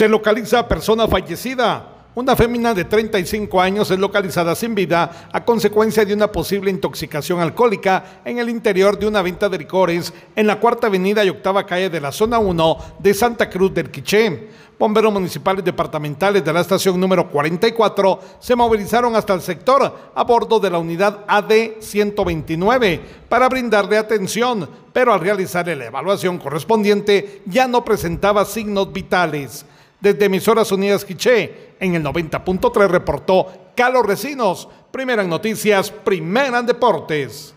Se localiza persona fallecida. Una fémina de 35 años es localizada sin vida a consecuencia de una posible intoxicación alcohólica en el interior de una venta de licores en la cuarta avenida y octava calle de la zona 1 de Santa Cruz del Quiché. Bomberos municipales departamentales de la estación número 44 se movilizaron hasta el sector a bordo de la unidad AD 129 para brindarle atención, pero al realizar la evaluación correspondiente ya no presentaba signos vitales. Desde Emisoras Unidas Quiché, en el 90.3 reportó Carlos Recinos. Primera noticias, primera en deportes.